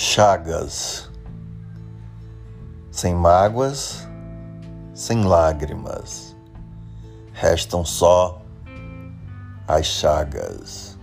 chagas, sem mágoas, sem lágrimas, restam só as chagas.